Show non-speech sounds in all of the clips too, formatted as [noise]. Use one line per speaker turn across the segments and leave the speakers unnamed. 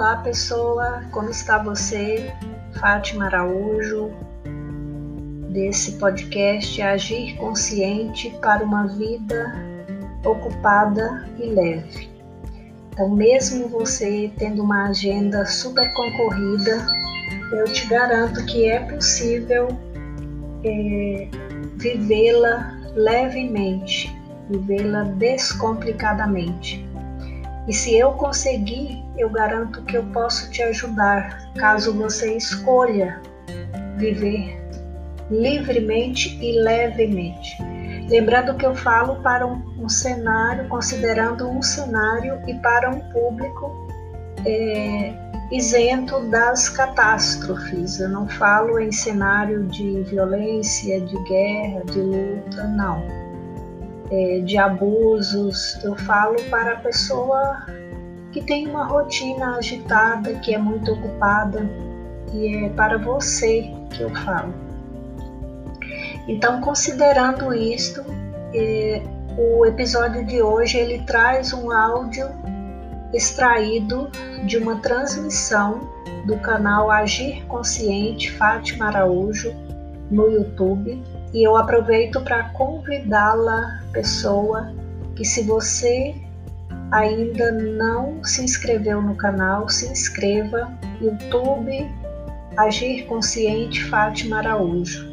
Olá, pessoa, como está você? Fátima Araújo, desse podcast Agir Consciente para uma Vida Ocupada e Leve. Então, mesmo você tendo uma agenda super concorrida, eu te garanto que é possível é, vivê-la levemente, vivê-la descomplicadamente. E se eu conseguir, eu garanto que eu posso te ajudar, caso você escolha viver livremente e levemente. Lembrando que eu falo para um, um cenário, considerando um cenário e para um público é, isento das catástrofes. Eu não falo em cenário de violência, de guerra, de luta, não. É, de abusos, eu falo para a pessoa que tem uma rotina agitada, que é muito ocupada, e é para você que eu falo. Então, considerando isto, é, o episódio de hoje ele traz um áudio extraído de uma transmissão do canal Agir Consciente Fátima Araújo no YouTube e eu aproveito para convidá-la, pessoa, que se você ainda não se inscreveu no canal, se inscreva. YouTube Agir Consciente Fátima Araújo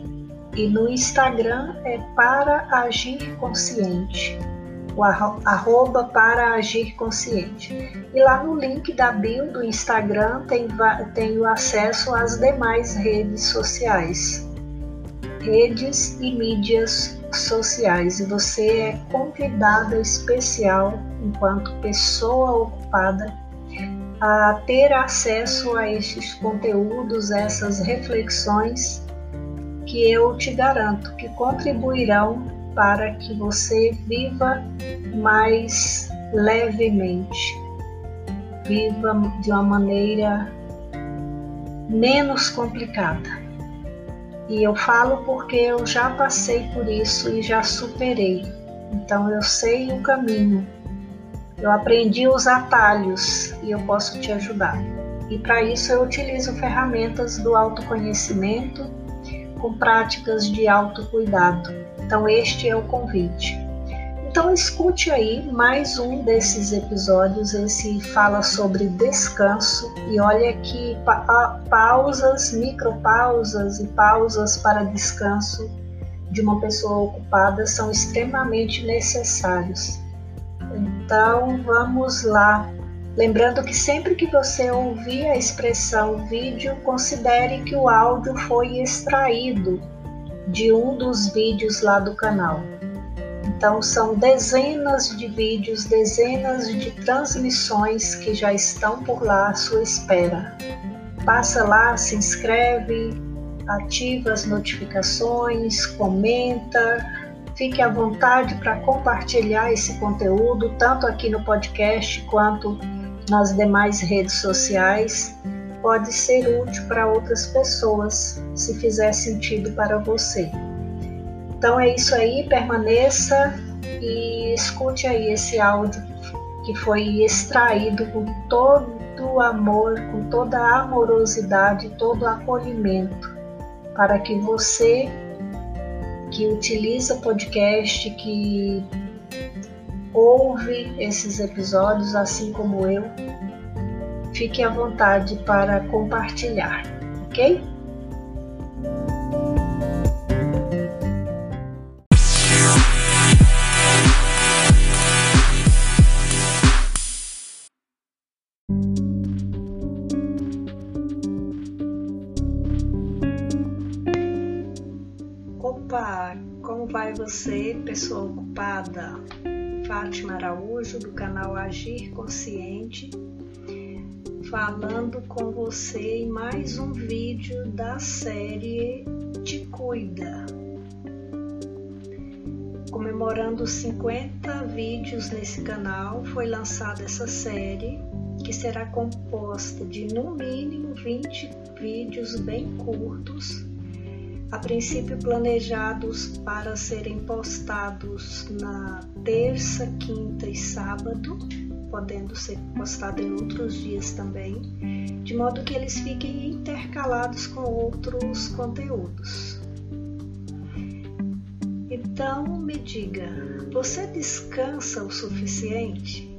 e no Instagram é para agir consciente, o arroba para agir consciente. E lá no link da bio do Instagram tem, tem o acesso às demais redes sociais, redes e mídias sociais. E você é convidada especial, enquanto pessoa ocupada, a ter acesso a esses conteúdos, essas reflexões que eu te garanto que contribuirão para que você viva mais levemente, viva de uma maneira menos complicada. E eu falo porque eu já passei por isso e já superei. Então eu sei o caminho. Eu aprendi os atalhos e eu posso te ajudar. E para isso eu utilizo ferramentas do autoconhecimento com práticas de autocuidado. Então, este é o convite. Então, escute aí mais um desses episódios. Esse fala sobre descanso e olha que pa pausas, micropausas e pausas para descanso de uma pessoa ocupada são extremamente necessários. Então, vamos lá Lembrando que sempre que você ouvir a expressão vídeo, considere que o áudio foi extraído de um dos vídeos lá do canal. Então, são dezenas de vídeos, dezenas de transmissões que já estão por lá à sua espera. Passa lá, se inscreve, ativa as notificações, comenta, fique à vontade para compartilhar esse conteúdo, tanto aqui no podcast quanto nas demais redes sociais pode ser útil para outras pessoas, se fizer sentido para você. Então é isso aí, permaneça e escute aí esse áudio que foi extraído com todo amor, com toda amorosidade, todo acolhimento, para que você que utiliza podcast, que ouve esses episódios, assim como eu, fique à vontade para compartilhar, ok? Opa, como vai você, pessoa ocupada? Fátima Araújo, do canal Agir Consciente, falando com você em mais um vídeo da série Te Cuida. Comemorando 50 vídeos nesse canal, foi lançada essa série que será composta de no mínimo 20 vídeos bem curtos a princípio planejados para serem postados na terça, quinta e sábado, podendo ser postado em outros dias também, de modo que eles fiquem intercalados com outros conteúdos. Então me diga, você descansa o suficiente?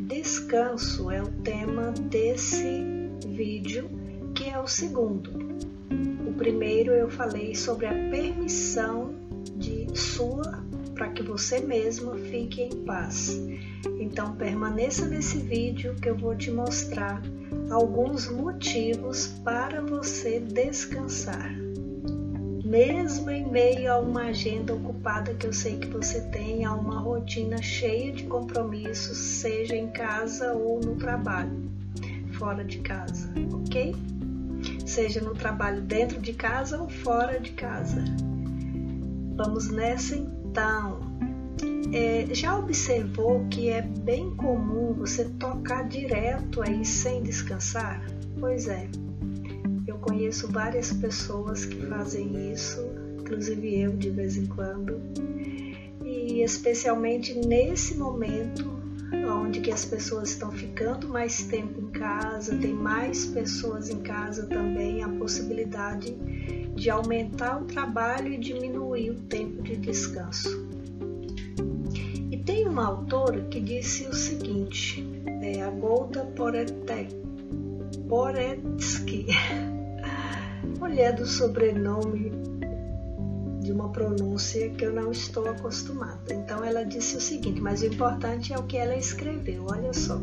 Descanso é o tema desse vídeo, que é o segundo. Primeiro eu falei sobre a permissão de sua para que você mesmo fique em paz. Então permaneça nesse vídeo que eu vou te mostrar alguns motivos para você descansar mesmo em meio a uma agenda ocupada que eu sei que você tem, a uma rotina cheia de compromissos, seja em casa ou no trabalho, fora de casa, ok? Seja no trabalho dentro de casa ou fora de casa. Vamos nessa então. É, já observou que é bem comum você tocar direto aí sem descansar? Pois é, conheço várias pessoas que fazem isso, inclusive eu de vez em quando. E especialmente nesse momento onde que as pessoas estão ficando mais tempo em casa, tem mais pessoas em casa também, a possibilidade de aumentar o trabalho e diminuir o tempo de descanso. E tem uma autora que disse o seguinte, é a Golda Poretsky, [laughs] mulher do sobrenome uma pronúncia que eu não estou acostumada. Então ela disse o seguinte, mas o importante é o que ela escreveu, olha só.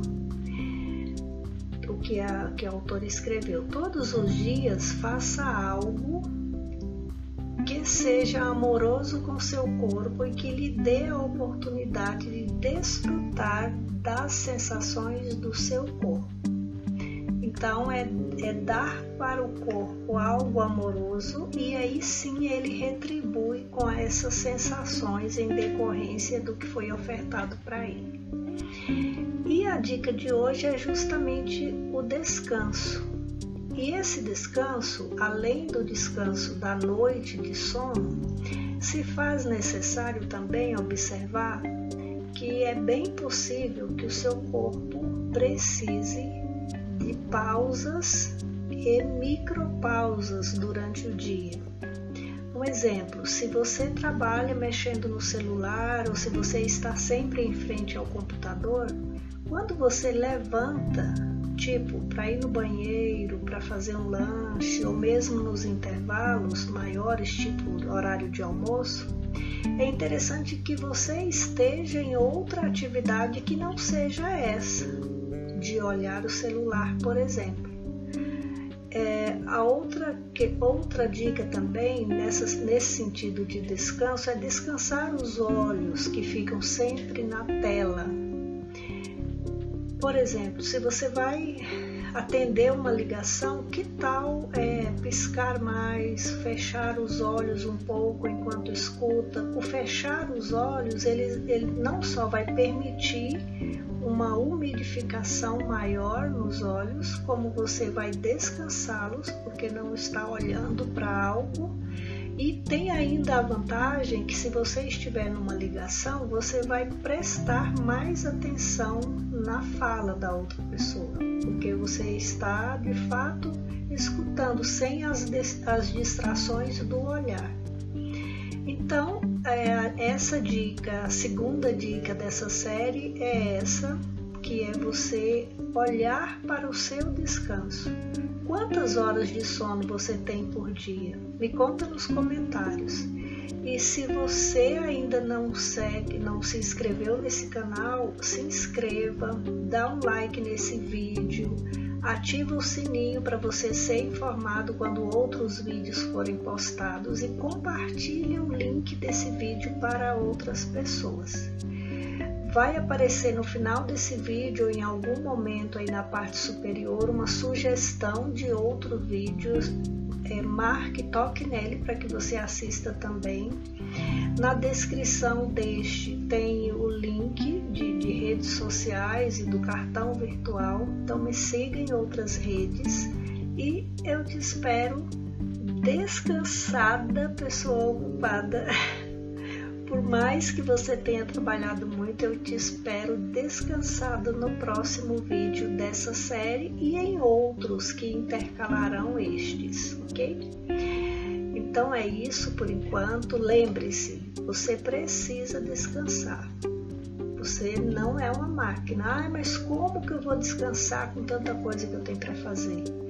O que a, que a autora escreveu. Todos os dias faça algo que seja amoroso com seu corpo e que lhe dê a oportunidade de desfrutar das sensações do seu corpo. Então é, é dar para o corpo algo amoroso e aí sim ele retribui com essas sensações em decorrência do que foi ofertado para ele. E a dica de hoje é justamente o descanso. E esse descanso, além do descanso da noite de sono, se faz necessário também observar que é bem possível que o seu corpo precise de pausas e micropausas durante o dia. Um exemplo, se você trabalha mexendo no celular ou se você está sempre em frente ao computador, quando você levanta, tipo para ir no banheiro, para fazer um lanche ou mesmo nos intervalos maiores, tipo horário de almoço, é interessante que você esteja em outra atividade que não seja essa, de olhar o celular, por exemplo. É, a outra, que, outra dica também nessa, nesse sentido de descanso é descansar os olhos que ficam sempre na tela. Por exemplo, se você vai atender uma ligação, que tal é, piscar mais, fechar os olhos um pouco enquanto escuta? O fechar os olhos, ele, ele não só vai permitir uma umidificação maior nos olhos, como você vai descansá-los, porque não está olhando para algo. E tem ainda a vantagem que se você estiver numa ligação, você vai prestar mais atenção na fala da outra pessoa, porque você está de fato escutando sem as, as distrações do olhar. Então, é, essa dica, a segunda dica dessa série é essa, que é você olhar para o seu descanso. Quantas horas de sono você tem por dia? Me conta nos comentários. E se você ainda não segue, não se inscreveu nesse canal, se inscreva, dá um like nesse vídeo, ativa o sininho para você ser informado quando outros vídeos forem postados e compartilhe o link desse vídeo para outras pessoas. Vai aparecer no final desse vídeo em algum momento aí na parte superior uma sugestão de outro vídeo. É, marque, toque nele para que você assista também. Na descrição deste tem o link de, de redes sociais e do cartão virtual. Então me siga em outras redes e eu te espero descansada, pessoa ocupada. [laughs] por mais que você tenha trabalhado muito, eu te espero descansado no próximo vídeo dessa série e em outros que intercalarão estes, ok? Então é isso por enquanto. Lembre-se, você precisa descansar. Você não é uma máquina. Ah, mas como que eu vou descansar com tanta coisa que eu tenho para fazer?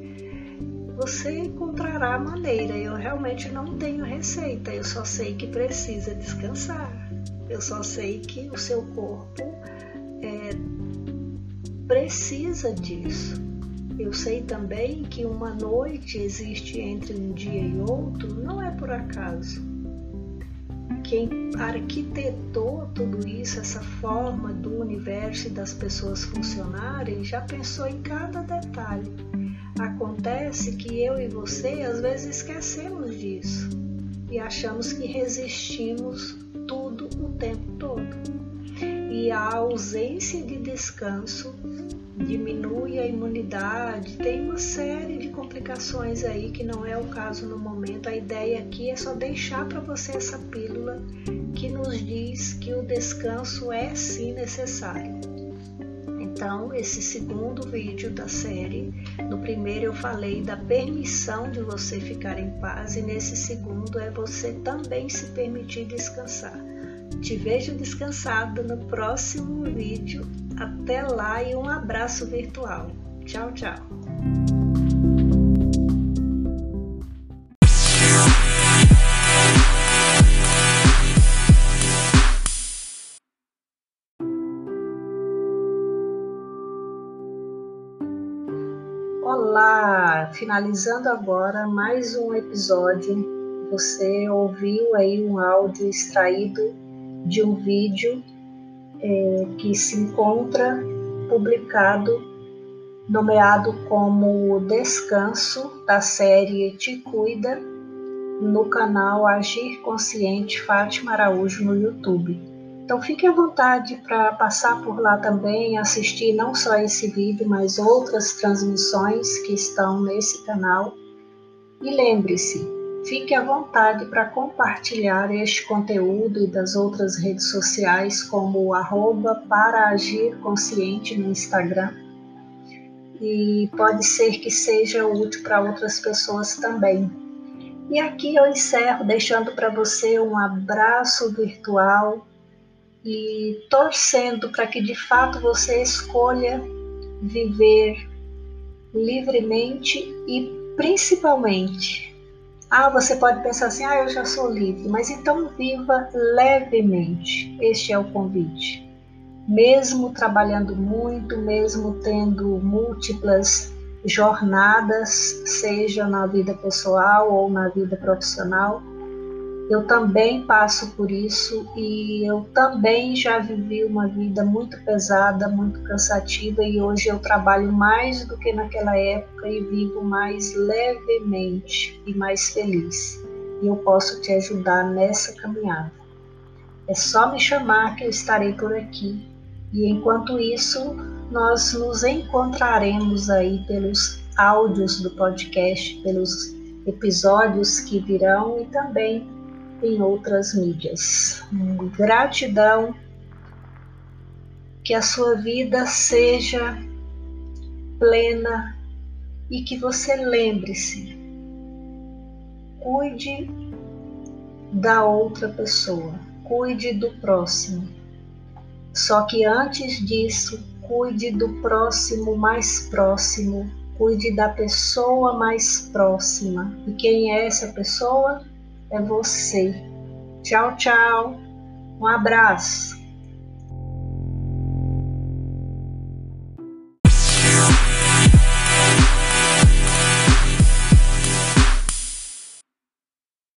Você encontrará a maneira. Eu realmente não tenho receita. Eu só sei que precisa descansar. Eu só sei que o seu corpo é, precisa disso. Eu sei também que uma noite existe entre um dia e outro, não é por acaso quem arquitetou tudo isso, essa forma do universo e das pessoas funcionarem, já pensou em cada detalhe. Acontece que eu e você às vezes esquecemos disso e achamos que resistimos tudo o tempo todo. E a ausência de descanso diminui a imunidade, tem uma série de complicações aí que não é o caso no momento. A ideia aqui é só deixar para você essa pílula que nos diz que o descanso é sim necessário. Então, esse segundo vídeo da série, no primeiro eu falei da permissão de você ficar em paz e nesse segundo é você também se permitir descansar. Te vejo descansado no próximo vídeo. Até lá e um abraço virtual. Tchau, tchau. Olá, finalizando agora mais um episódio. Você ouviu aí um áudio extraído de um vídeo é, que se encontra publicado, nomeado como Descanso, da série Te Cuida, no canal Agir Consciente Fátima Araújo no YouTube. Então fique à vontade para passar por lá também, assistir não só esse vídeo, mas outras transmissões que estão nesse canal. E lembre-se, Fique à vontade para compartilhar este conteúdo e das outras redes sociais, como arroba para agir consciente no Instagram. E pode ser que seja útil para outras pessoas também. E aqui eu encerro deixando para você um abraço virtual e torcendo para que de fato você escolha viver livremente e principalmente ah, você pode pensar assim: ah, eu já sou livre, mas então viva levemente. Este é o convite. Mesmo trabalhando muito, mesmo tendo múltiplas jornadas, seja na vida pessoal ou na vida profissional, eu também passo por isso e eu também já vivi uma vida muito pesada, muito cansativa e hoje eu trabalho mais do que naquela época e vivo mais levemente e mais feliz. E eu posso te ajudar nessa caminhada. É só me chamar que eu estarei por aqui. E enquanto isso, nós nos encontraremos aí pelos áudios do podcast, pelos episódios que virão e também em outras mídias. Gratidão, que a sua vida seja plena e que você lembre-se, cuide da outra pessoa, cuide do próximo. Só que antes disso, cuide do próximo mais próximo, cuide da pessoa mais próxima. E quem é essa pessoa? É você. Tchau, tchau. Um abraço.